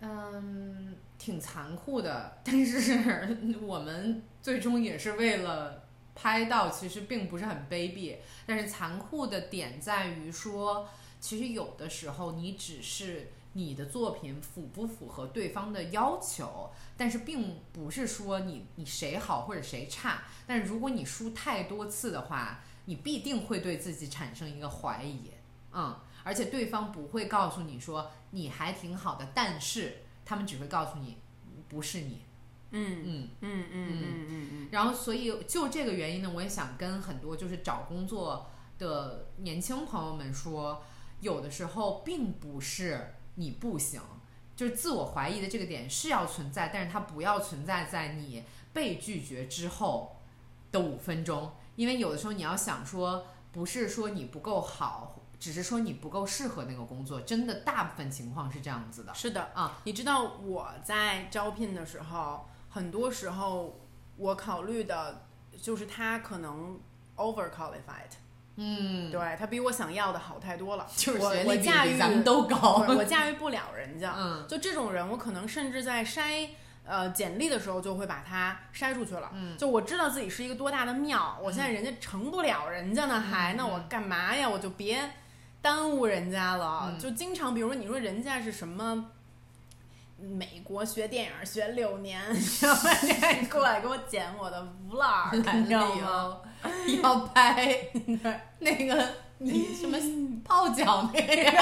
嗯，挺残酷的，但是我们最终也是为了拍到，其实并不是很卑鄙。但是残酷的点在于说，其实有的时候你只是你的作品符不符合对方的要求，但是并不是说你你谁好或者谁差。但是如果你输太多次的话，你必定会对自己产生一个怀疑，嗯。而且对方不会告诉你说你还挺好的，但是他们只会告诉你不是你，嗯嗯。嗯嗯嗯嗯嗯然后所以就这个原因呢，我也想跟很多就是找工作的年轻朋友们说，有的时候并不是你不行，就是自我怀疑的这个点是要存在，但是它不要存在在你被拒绝之后的五分钟，因为有的时候你要想说，不是说你不够好。只是说你不够适合那个工作，真的大部分情况是这样子的嗯，。是的啊。你知道我在招聘的时候，很多时候我考虑的就是他可能 over qualified，嗯，对他比我想要的好太多了，就是我学历比咱们都高。我我驾驭不了人家。嗯 就这种人，我可能甚至在筛呃简历的时候就会把他筛出去了。嗯就我知道自己是一个多大的庙，我现在人家成不了人家呢，还嗯那我干嘛呀？我就别耽误人家了。嗯就经常比如说你说人家是什么。美国学电影学六年，然后人家过来给我剪我的 vlog，你知道吗？要拍那个你什么泡脚那个，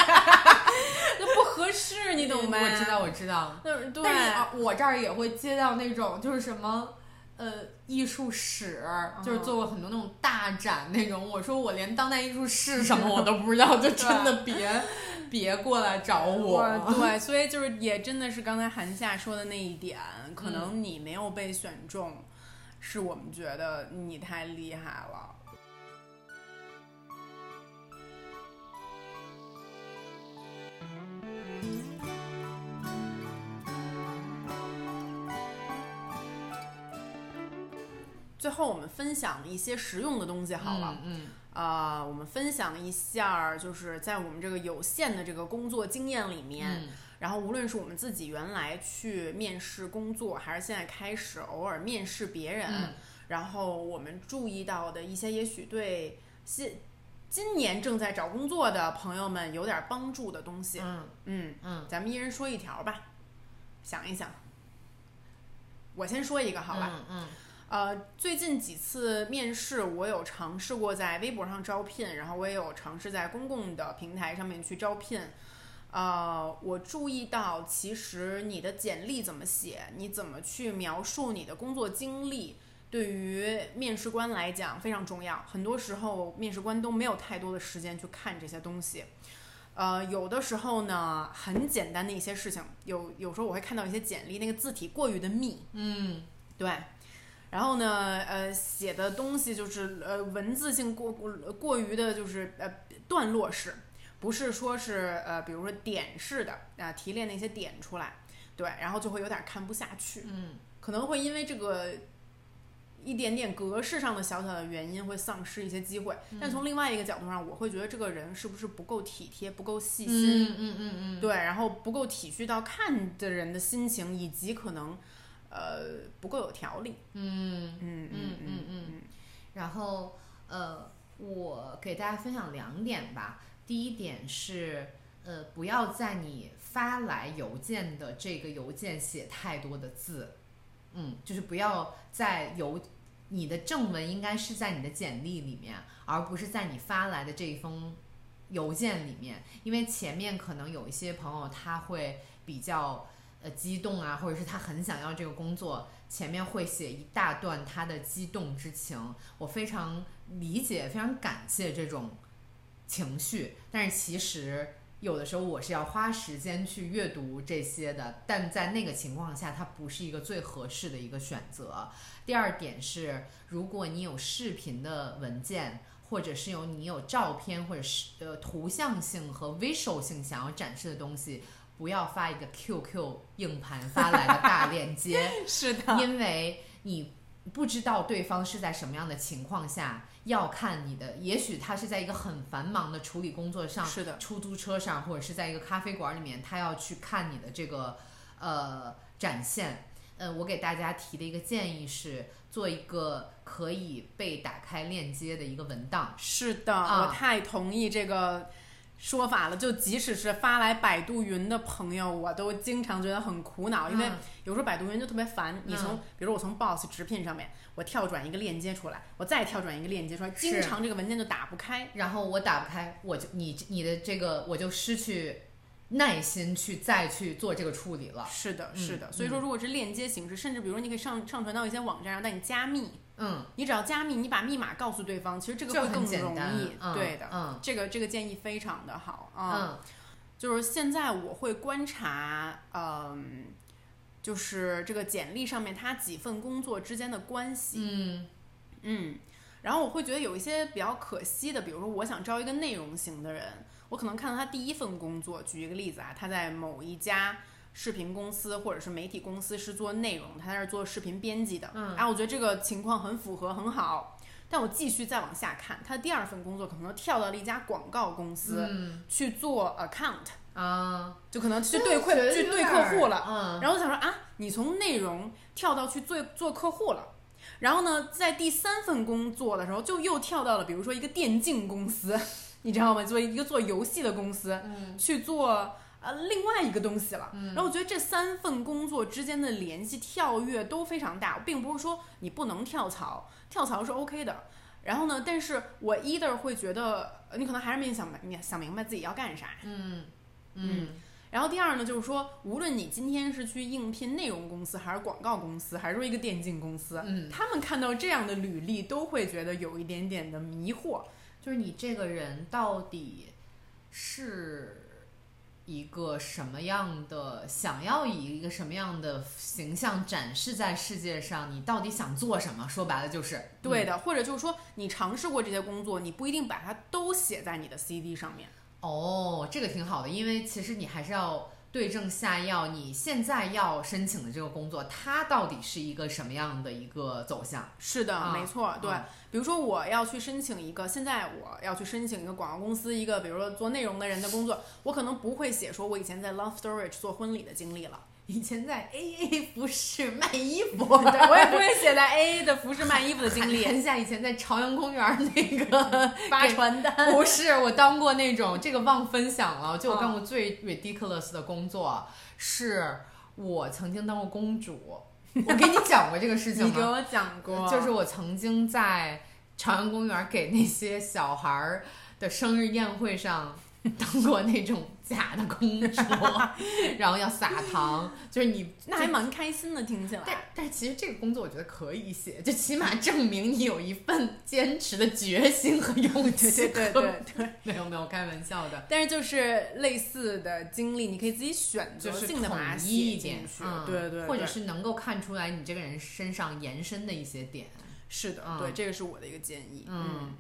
那不合适，你懂吗？我知道，我知道。那对，但是啊我这儿也会接到那种就是什么。呃，艺术史就是做过很多那种大展那种。我说我连当代艺术是什么我都不知道，就真的 别别过来找我。对，所以就是也真的是刚才韩夏说的那一点，可能你没有被选中，是我们觉得你太厉害了。最后，我们分享一些实用的东西好了。嗯，啊、我们分享一下，就是在我们这个有限的这个工作经验里面，嗯然后无论是我们自己原来去面试工作，还是现在开始偶尔面试别人，嗯然后我们注意到的一些，也许对新今年正在找工作的朋友们有点帮助的东西。嗯嗯，嗯，咱们一人说一条吧，想一想。我先说一个好吧。嗯嗯呃，最近几次面试，我有尝试过在微博上招聘，然后我也有尝试在公共的平台上面去招聘。呃，我注意到，其实你的简历怎么写，你怎么去描述你的工作经历，对于面试官来讲非常重要。很多时候，面试官都没有太多的时间去看这些东西。呃，有的时候呢，很简单的一些事情，有有时候我会看到一些简历，那个字体过于的密，嗯对，然后呢，呃，写的东西就是呃文字性过过过于的，就是呃段落式，不是说是呃比如说点式的啊、提炼那些点出来，对，然后就会有点看不下去，嗯。可能会因为这个一点点格式上的小小的原因会丧失一些机会，但从另外一个角度上，我会觉得这个人是不是不够体贴、不够细心，嗯嗯嗯。嗯，对，然后不够体恤到看的人的心情，以及可能呃不够有条理。嗯嗯嗯嗯嗯。嗯，然后呃，我给大家分享两点吧。第一点是，呃，不要在你发来邮件的这个邮件写太多的字，嗯，就是不要在邮你的正文应该是在你的简历里面，而不是在你发来的这一封邮件里面，因为前面可能有一些朋友他会比较呃激动啊，或者是他很想要这个工作，前面会写一大段他的激动之情，我非常理解，非常感谢这种情绪，但是其实有的时候我是要花时间去阅读这些的，但在那个情况下，它不是一个最合适的一个选择。第二点是，如果你有视频的文件，或者是有你有照片或者是呃图像性和 visual 性想要展示的东西，不要发一个 QQ 硬盘发来的大链接，是的，因为你不知道对方是在什么样的情况下要看你的，也许他是在一个很繁忙的处理工作上，是的，出租车上，或者是在一个咖啡馆里面，他要去看你的这个呃展现。呃，我给大家提的一个建议是，做一个可以被打开链接的一个文档。是的，啊我太同意这个说法了。就即使是发来百度云的朋友，我都经常觉得很苦恼，因为嗯有时候百度云就特别烦。你从嗯比如我从 Boss 直聘上面，我跳转一个链接出来，我再跳转一个链接出来，经常这个文件就打不开。然后我打不开，我就你你的这个我就失去耐心去再去做这个处理了。是的，嗯是的。所以说，如果是链接形式，甚至比如说你可以上上传到一些网站上，但你加密，嗯，你只要加密，你把密码告诉对方，其实这个会更容易。嗯对的，嗯。这个这个建议非常的好啊。嗯。就是现在我会观察，嗯，就是这个简历上面他几份工作之间的关系，嗯。嗯，然后我会觉得有一些比较可惜的，比如说我想招一个内容型的人，我可能看到他第一份工作，举一个例子啊，他在某一家视频公司或者是媒体公司是做内容，他在那儿做视频编辑的，嗯哎，我觉得这个情况很符合，很好。但我继续再往下看，他第二份工作可能跳到了一家广告公司、嗯去做 account，啊，就可能去对客去对客户了。嗯，然后我想说啊，你从内容跳到去做做客户了，然后呢，在第三份工作的时候就又跳到了，比如说一个电竞公司，你知道吗？做一个做游戏的公司，嗯去做呃另外一个东西了。嗯然后我觉得这三份工作之间的联系跳跃都非常大，并不是说你不能跳槽，跳槽是 OK 的。然后呢，但是我 either 会觉得呃你可能还是没想明想明白自己要干啥，嗯嗯然后第二呢，就是说，无论你今天是去应聘内容公司，还是广告公司，还是说一个电竞公司，嗯，他们看到这样的履历，都会觉得有一点点的迷惑。就是你这个人到底是一个什么样的，想要以一个什么样的形象展示在世界上？你到底想做什么？说白了就是对的，或者就是说，你尝试过这些工作，你不一定把它都写在你的 CD 上面。哦，这个挺好的，因为其实你还是要对症下药。你现在要申请的这个工作，它到底是一个什么样的一个走向？是的，啊没错，对。啊比如说，我要去申请一个，现在我要去申请一个广告公司一个，比如说做内容的人的工作，我可能不会写说我以前在 Love Storage 做婚礼的经历了，以前在 AA 服饰卖衣服，对我也不会写在 AA 的服饰卖衣服的经历，看一下以前在朝阳公园那个 发传单。不是，我当过那种，这个忘分享了。就我嗯干过最 ridiculous 的工作，是我曾经当过公主。我给你讲过这个事情 吗？你给我讲过，就是我曾经在朝阳公园给那些小孩儿的生日宴会上 当过那种假的公主，然后要撒糖，就是你那还蛮开心的，听起来。但是其实这个工作我觉得可以写，就起码证明你有一份坚持的决心和勇气。对对对对，没有没有开玩笑的，但是就是类似的经历，你可以自己选择就是性的把它写去，，嗯对对对，或者是能够看出来你这个人身上延伸的一些点。是的，嗯对，这个是我的一个建议。嗯，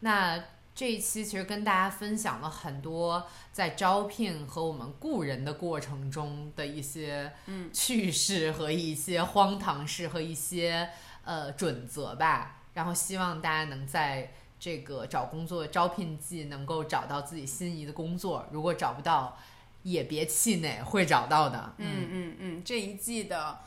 那这一期其实跟大家分享了很多在招聘和我们雇人的过程中的一些嗯趣事和一些荒唐事和一些呃准则吧。然后希望大家能在这个找工作招聘季能够找到自己心仪的工作，如果找不到，也别气馁，会找到的。嗯嗯嗯，这一季的，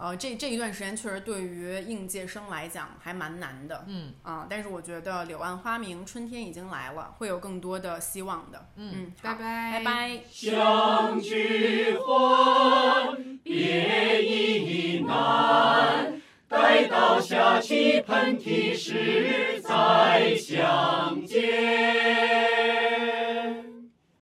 呃这这一段时间确实对于应届生来讲还蛮难的嗯啊但是我觉得柳暗花明春天已经来了会有更多的希望的嗯拜拜拜拜相聚欢别亦难待到下期喷嚏时再相见。